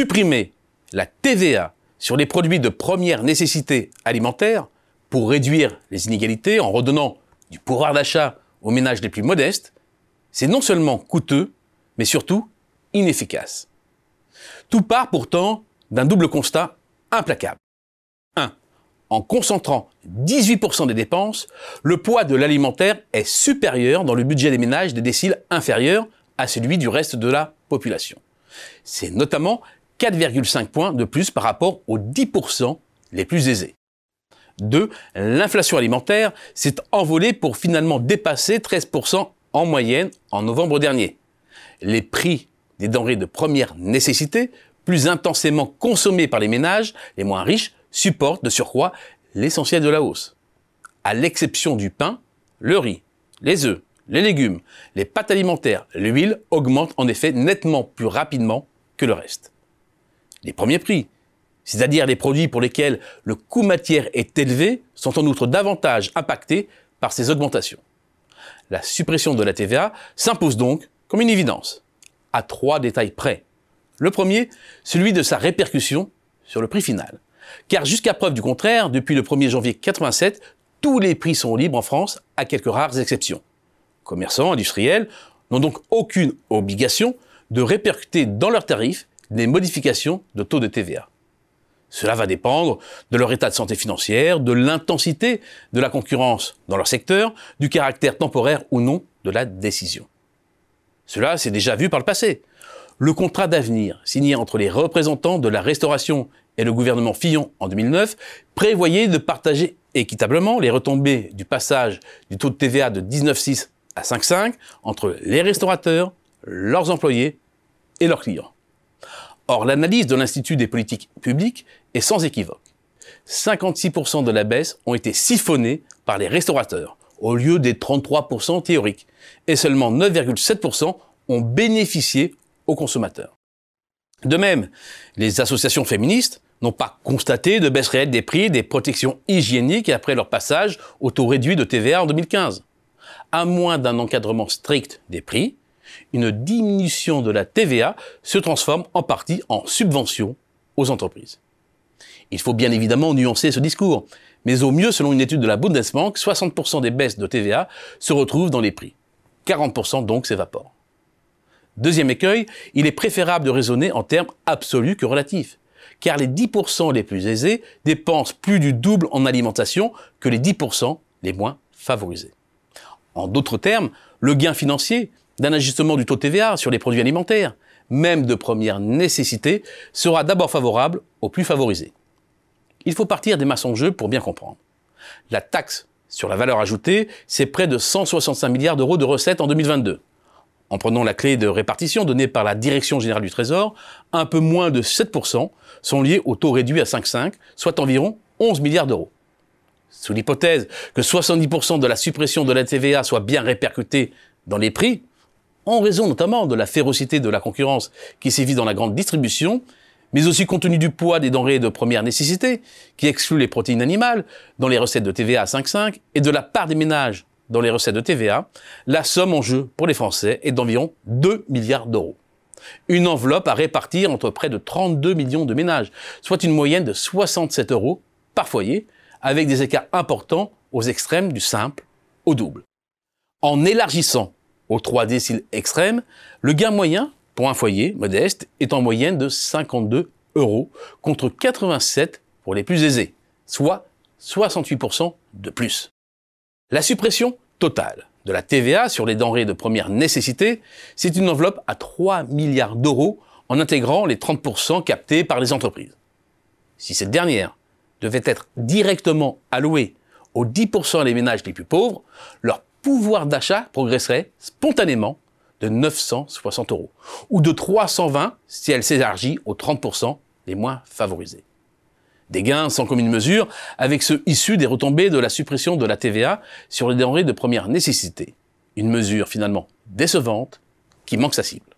supprimer la TVA sur les produits de première nécessité alimentaire pour réduire les inégalités en redonnant du pouvoir d'achat aux ménages les plus modestes, c'est non seulement coûteux, mais surtout inefficace. Tout part pourtant d'un double constat implacable. 1. En concentrant 18% des dépenses, le poids de l'alimentaire est supérieur dans le budget des ménages des déciles inférieurs à celui du reste de la population. C'est notamment 4,5 points de plus par rapport aux 10% les plus aisés. 2. L'inflation alimentaire s'est envolée pour finalement dépasser 13% en moyenne en novembre dernier. Les prix des denrées de première nécessité, plus intensément consommées par les ménages les moins riches, supportent de surcroît l'essentiel de la hausse. À l'exception du pain, le riz, les œufs, les légumes, les pâtes alimentaires, l'huile augmentent en effet nettement plus rapidement que le reste. Les premiers prix, c'est-à-dire les produits pour lesquels le coût matière est élevé, sont en outre davantage impactés par ces augmentations. La suppression de la TVA s'impose donc comme une évidence, à trois détails près. Le premier, celui de sa répercussion sur le prix final. Car jusqu'à preuve du contraire, depuis le 1er janvier 87, tous les prix sont libres en France, à quelques rares exceptions. Commerçants, industriels n'ont donc aucune obligation de répercuter dans leurs tarifs des modifications de taux de TVA. Cela va dépendre de leur état de santé financière, de l'intensité de la concurrence dans leur secteur, du caractère temporaire ou non de la décision. Cela s'est déjà vu par le passé. Le contrat d'avenir signé entre les représentants de la restauration et le gouvernement Fillon en 2009 prévoyait de partager équitablement les retombées du passage du taux de TVA de 19,6 à 5,5 entre les restaurateurs, leurs employés et leurs clients. Or, l'analyse de l'Institut des politiques publiques est sans équivoque. 56% de la baisse ont été siphonnés par les restaurateurs, au lieu des 33% théoriques, et seulement 9,7% ont bénéficié aux consommateurs. De même, les associations féministes n'ont pas constaté de baisse réelle des prix des protections hygiéniques après leur passage au taux réduit de TVA en 2015. À moins d'un encadrement strict des prix, une diminution de la TVA se transforme en partie en subvention aux entreprises. Il faut bien évidemment nuancer ce discours, mais au mieux, selon une étude de la Bundesbank, 60% des baisses de TVA se retrouvent dans les prix. 40% donc s'évaporent. Deuxième écueil, il est préférable de raisonner en termes absolus que relatifs, car les 10% les plus aisés dépensent plus du double en alimentation que les 10% les moins favorisés. En d'autres termes, le gain financier d'un ajustement du taux TVA sur les produits alimentaires, même de première nécessité, sera d'abord favorable aux plus favorisés. Il faut partir des masses en jeu pour bien comprendre. La taxe sur la valeur ajoutée, c'est près de 165 milliards d'euros de recettes en 2022. En prenant la clé de répartition donnée par la Direction générale du Trésor, un peu moins de 7% sont liés au taux réduit à 5,5, soit environ 11 milliards d'euros. Sous l'hypothèse que 70% de la suppression de la TVA soit bien répercutée dans les prix, en raison notamment de la férocité de la concurrence qui sévit dans la grande distribution, mais aussi compte tenu du poids des denrées de première nécessité, qui exclut les protéines animales dans les recettes de TVA à 5,5, et de la part des ménages dans les recettes de TVA, la somme en jeu pour les Français est d'environ 2 milliards d'euros. Une enveloppe à répartir entre près de 32 millions de ménages, soit une moyenne de 67 euros par foyer, avec des écarts importants aux extrêmes du simple au double. En élargissant aux 3 déciles extrêmes, le gain moyen pour un foyer modeste est en moyenne de 52 euros contre 87 pour les plus aisés, soit 68% de plus. La suppression totale de la TVA sur les denrées de première nécessité, c'est une enveloppe à 3 milliards d'euros en intégrant les 30% captés par les entreprises. Si cette dernière devait être directement allouée aux 10% des ménages les plus pauvres, leur pouvoir d'achat progresserait spontanément de 960 euros, ou de 320 si elle s'élargit aux 30% les moins favorisés. Des gains sans commune mesure avec ceux issus des retombées de la suppression de la TVA sur les denrées de première nécessité. Une mesure finalement décevante qui manque sa cible.